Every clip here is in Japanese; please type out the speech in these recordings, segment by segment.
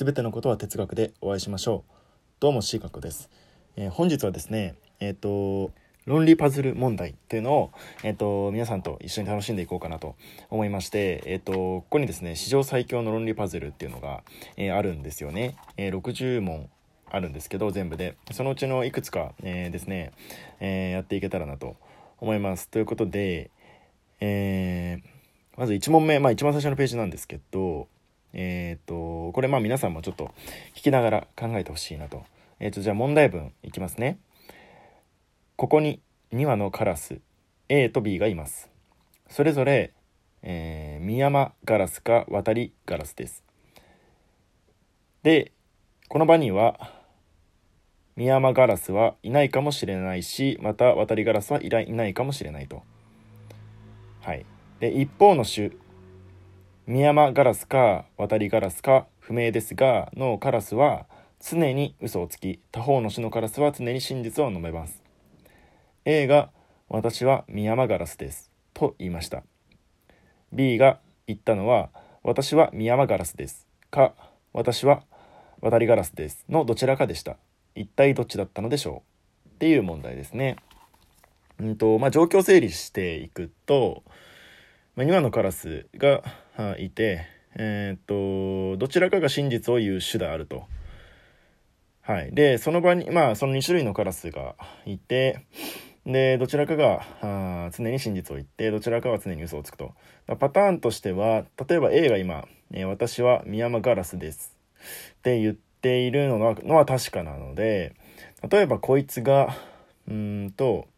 すべてのことは哲学でお会いしましょう。どうも、シーカクです。えー、本日はですね、えっ、ー、と、論理パズル問題っていうのを、えっ、ー、と、皆さんと一緒に楽しんでいこうかなと思いまして、えっ、と、ここにですね、史上最強の論理パズルっていうのが、えあるんですよね。え60問あるんですけど、全部で。そのうちのいくつか、えですね、えやっていけたらなと思います。ということで、えまず1問目、まあ一番最初のページなんですけど、えっ、と、これまあ皆さんもちょっと聞きながら考えてほしいなと。えっ、と、じゃあ問題文いきますね。ここに2羽のカラス A と B がいます。それぞれ、えー、ミヤマガラスか渡りガラスです。で、この場にはミヤマガラスはいないかもしれないし、また渡りガラスはいないかもしれないと。はい。で、一方の種ミヤマガラスか渡りガラスか不明ですがのカラスは常に嘘をつき他方の種のカラスは常に真実を述べます。A が私はミヤマガラスですと言いました。B が言ったのは私はミヤマガラスですか私は渡りガラスですのどちらかでした。一体どっちだったのでしょうっていう問題ですね。うんとまあ状況整理していくと、まあ、2羽のカラスがいて、えー、っと、どちらかが真実を言う種であると。はい。で、その場に、まあ、その2種類のカラスがいて、で、どちらかがあ常に真実を言って、どちらかは常に嘘をつくと。パターンとしては、例えば A が今、えー、私はミヤマガラスですって言っているのはのは確かなので、例えばこいつが、うんと、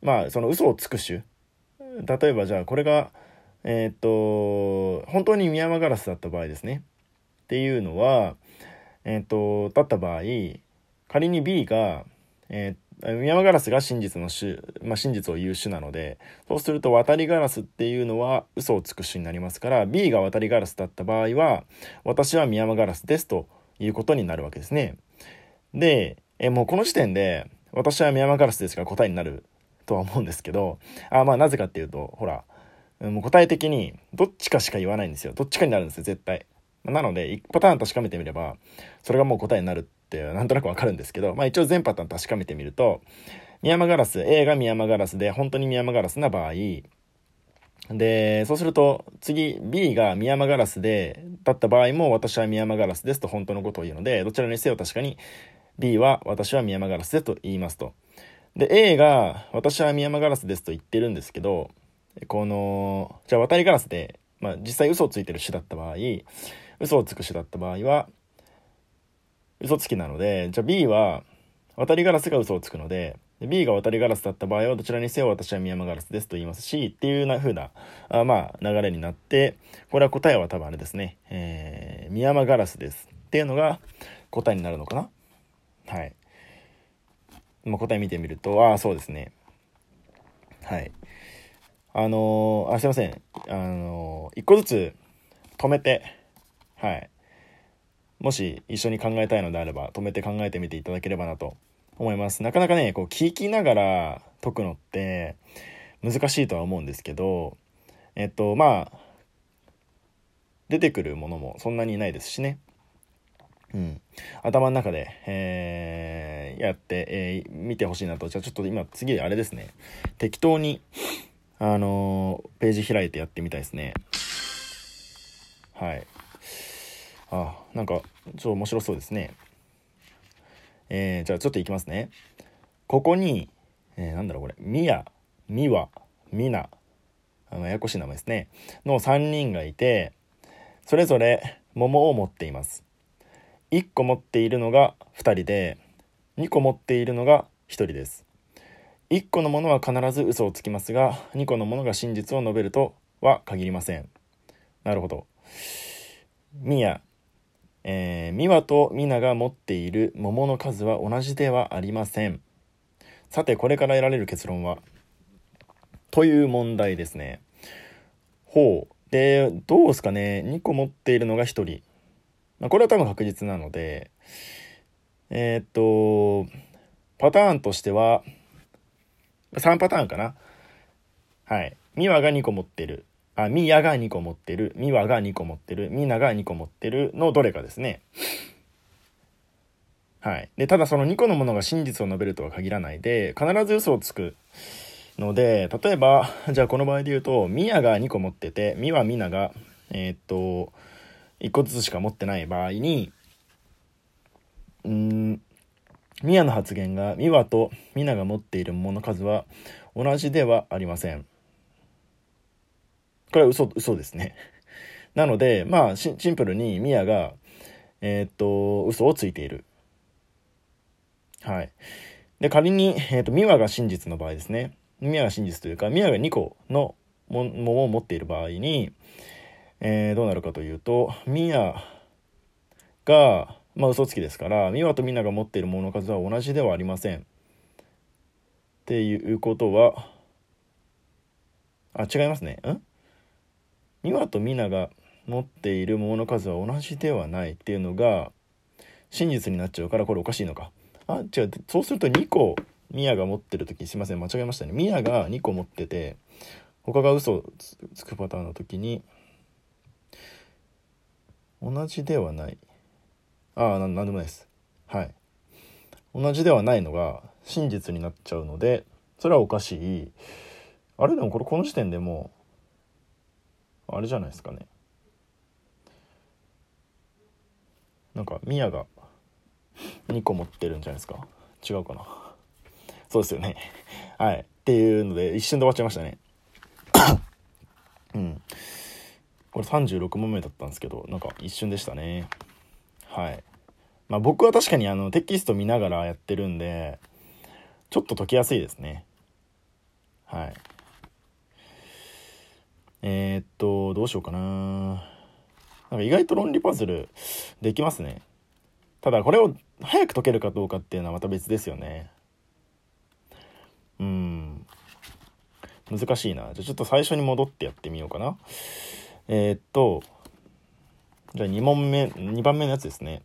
まあ、その嘘をつく種。例えばじゃあこれが、えー、っと、本当にミヤマガラスだった場合ですね。っていうのは、えー、っと、だった場合、仮に B が、えー、ミヤマガラスが真実の種、まあ、真実を言う種なので、そうすると渡りガラスっていうのは嘘をつく種になりますから、B が渡りガラスだった場合は、私はミヤマガラスですということになるわけですね。で、えもうこの時点で、私はミヤマガラスですが答えになるとは思うんですけど、あまあなぜかっていうと、ほら、もう答え的にどっちかしか言わないんですよ。どっちかになるんですよ、絶対。なので、1パターン確かめてみれば、それがもう答えになるってなんとなくわかるんですけど、まあ一応全パターン確かめてみると、ミヤマガラス、A がミヤマガラスで、本当にミヤマガラスな場合、で、そうすると、次、B がミヤマガラスで、だった場合も、私はミヤマガラスですと本当のことを言うので、どちらにせよ確かに、B は私はミヤマガラスでと言いますと。で、A が、私はミヤマガラスですと言ってるんですけど、この、じゃあ渡りガラスで、まあ実際嘘をついてる種だった場合、嘘をつく種だった場合は、嘘つきなので、じゃあ B は、渡りガラスが嘘をつくので、B が渡りガラスだった場合はどちらにせよ私はミヤマガラスですと言いますし、っていうな風な、あまあ流れになって、これは答えは多分あれですね、えー、ミヤマガラスです。っていうのが答えになるのかな。はい。まあ、答え見てみると、ああ、そうですね。はい。あのー、あ、すいません。あのー、一個ずつ止めて、はい。もし一緒に考えたいのであれば、止めて考えてみていただければなと思います。なかなかね、こう、聞きながら解くのって難しいとは思うんですけど、えっと、まあ、出てくるものもそんなにないですしね。うん、頭の中で、えー、やって、えー、見てほしいなと。じゃあちょっと今次あれですね。適当に、あのー、ページ開いてやってみたいですね。はい。あ、なんか、ちょっと面白そうですね。えー、じゃあちょっといきますね。ここに、えー、なんだろうこれ、みや、みわ、みな、あの、ややこしい名前ですね。の3人がいて、それぞれ桃を持っています。1個持っているのが2人で2個持っているのが1人です。1個のものは必ず嘘をつきますが2個のものが真実を述べるとは限りません。なるほど。ミヤ。えー、ミワとミナが持っている桃の数は同じではありません。さてこれから得られる結論は？という問題ですね。ほう。でどうですかね。2個持っているのが1人。まあ、これは多分確実なので、えー、っと、パターンとしては、3パターンかな。はい。ミワが2個持ってる。あ、みやが2個持ってる、みわが2個持ってる、みなが2個持ってるのどれかですね。はい。で、ただその2個のものが真実を述べるとは限らないで、必ず嘘をつくので、例えば、じゃあこの場合で言うと、みやが2個持ってて、みはみなが、えー、っと、1個ずつしか持ってない場合に、うん、みやの発言がみわとみなが持っているもの数は同じではありません。これは嘘、嘘ですね。なので、まあ、シンプルにみやが、えー、っと、嘘をついている。はい。で、仮に、えっ、と、ミワが真実の場合ですね。ミワが真実というか、ミワが2個のものを持っている場合に、えー、どうなるかというと、ミヤが、まあ嘘つきですから、ミワとミナが持っているものの数は同じではありません。っていうことは、あ、違いますね。ん？ミワとミナが持っているものの数は同じではないっていうのが真実になっちゃうからこれおかしいのか。あ、違う。そうすると2個、ミヤが持ってる時すいません。間違えましたね。ミヤが2個持ってて、他が嘘つくパターンの時に、同じではない。ああ、なんでもないです。はい。同じではないのが真実になっちゃうので、それはおかしい。あれ？でもこれこの時点でもう、あれじゃないですかね。なんか、ミヤが2個持ってるんじゃないですか違うかなそうですよねはいっていうので一瞬で終わっちゃいましたねうんこれ36問目だったんですけどなんか一瞬でしたねはいまあ僕は確かにあのテキスト見ながらやってるんでちょっと解きやすいですねはいえー、っとどうしようかななんか意外と論理パズルできますねただこれを早く解けるかどうかっていうのはまた別ですよね。うん。難しいな。じゃあちょっと最初に戻ってやってみようかな。えー、っと、じゃあ2問目、2番目のやつですね。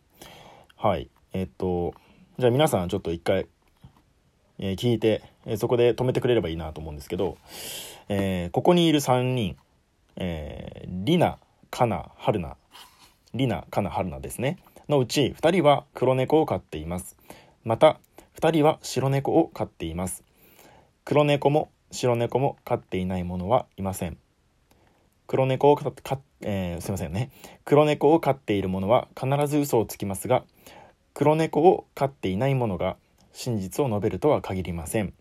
はい。えー、っと、じゃあ皆さんちょっと一回、えー、聞いて、えそこで止めてくれればいいなと思うんですけど、えここにいる3人、えー、リナ、カナ、ハルナ、リナ、カナ、ハルナですね。のうち2人は黒猫を飼っています。また、2人は白猫を飼っています。黒猫も白猫も飼っていない者はいません。黒猫を飼えー、すいませんね。黒猫を飼っている者は必ず嘘をつきますが、黒猫を飼っていない者が真実を述べるとは限りません。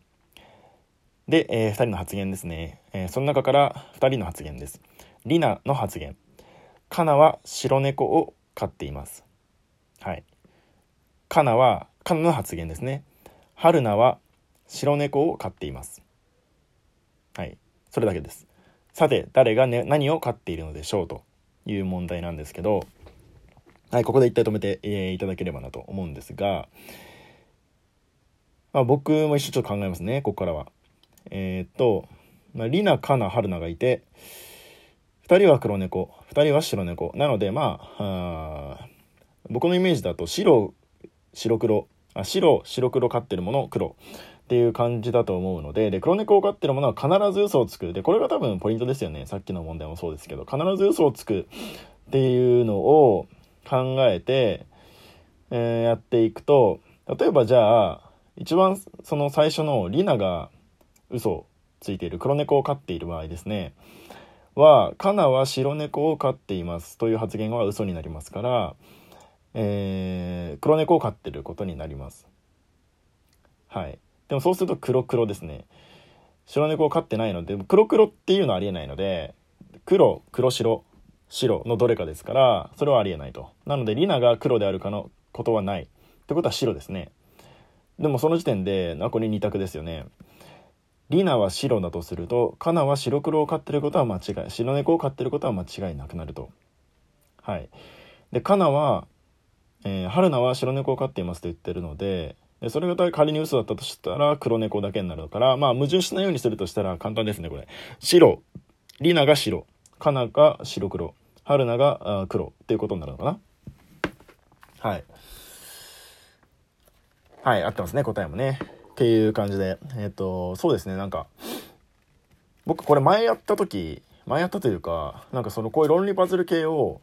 で、えー、2人の発言ですね。えー、その中から2人の発言です。リナの発言。カナは白猫を飼っています。はい。カナは、カナの発言ですね。ハルナは白猫を飼っています。はい。それだけです。さて、誰が、ね、何を飼っているのでしょうという問題なんですけど、はい、ここで一体止めて、えー、いただければなと思うんですが、まあ、僕も一緒ちょっと考えますね、ここからは。えー、っと、まあ、リナ、カナ、ハルナがいて、2人は黒猫、2人は白猫。なので、まあ、あ僕のイメージだと白、白黒、あ白、白黒飼ってるもの、黒っていう感じだと思うので、で、黒猫を飼ってるものは必ず嘘をつく。で、これが多分ポイントですよね。さっきの問題もそうですけど、必ず嘘をつくっていうのを考えて、えー、やっていくと、例えばじゃあ、一番その最初のリナが嘘をついている黒猫を飼っている場合ですね。は、カナは白猫を飼っていますという発言は嘘になりますから、えー、黒猫を飼ってることになります。はい。でもそうすると黒黒ですね。白猫を飼ってないので、黒黒っていうのはありえないので、黒、黒白、白のどれかですから、それはありえないと。なので、リナが黒であるかのことはない。ってことは白ですね。でもその時点で、これ2択ですよね。リナは白だとすると、カナは白黒を飼ってることは間違い、白猫を飼ってることは間違いなくなると。はい。で、カナはえー、春菜は白猫を飼っていますと言ってるの、でそれが仮に嘘だったとしたら黒猫だけになるから、まあ矛盾しないようにするとしたら簡単ですね、これ。白、リナが白、カナが白黒、春菜が黒っていうことになるのかな。はい。はい、合ってますね、答えもね。っていう感じで。えっ、ー、と、そうですね、なんか、僕これ前やった時、前やったというか、なんかそのこういう論理パズル系を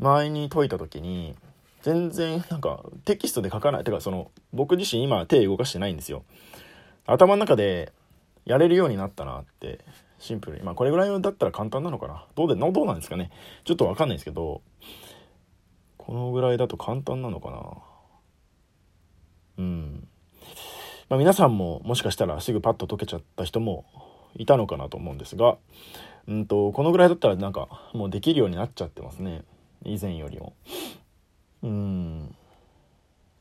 前に解いた時に、全然なんかテキストで書かない。てかその僕自身今手動かしてないんですよ。頭の中でやれるようになったなってシンプルに。まあこれぐらいだったら簡単なのかな。どうで、どうなんですかね。ちょっとわかんないですけど、このぐらいだと簡単なのかな。うん。まあ皆さんももしかしたらすぐパッと解けちゃった人もいたのかなと思うんですが、うんと、このぐらいだったらなんかもうできるようになっちゃってますね。以前よりも。うん。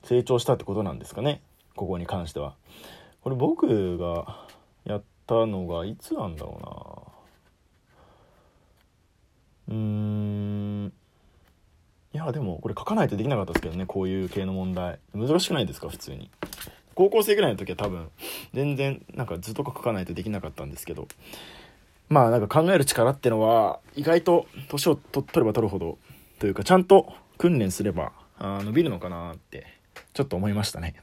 成長したってことなんですかね。ここに関しては。これ僕がやったのがいつなんだろうな。うーん。いや、でもこれ書かないとできなかったですけどね。こういう系の問題。難しくないですか？普通に。高校生ぐらいの時は多分、全然なんか図とか書かないとできなかったんですけど。まあなんか考える力ってのは意外と年を取れば取るほどというかちゃんと訓練すればあ伸びるのかなってちょっと思いましたね。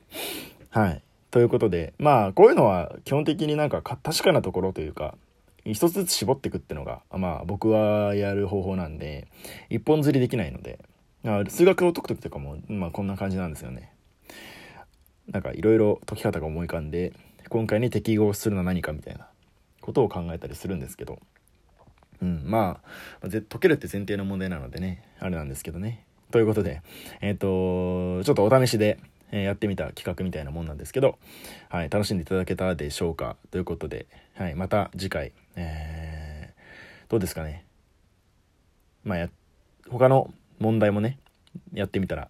はい。ということでまあこういうのは基本的になんか確かなところというか一つずつ絞っていくっていうのがまあ僕はやる方法なんで一本釣りできないので数学を解く時とかもまあこんな感じなんですよね。なんかいろいろ解き方が思い浮かんで今回に適合するのは何かみたいなことを考えたりするんですけど、うん、まあ、解けるって前提の問題なのでね、あれなんですけどね。ということで、えっ、ー、と、ちょっとお試しで、えやってみた企画みたいなもんなんですけど、はい、楽しんでいただけたでしょうかということで、はい、また次回、えー、どうですかね。まあや、他の問題もね、やってみたら、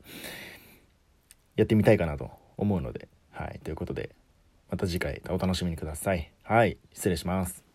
やってみたいかなと思うので、はい、ということで、また次回お楽しみにください。はい、失礼します。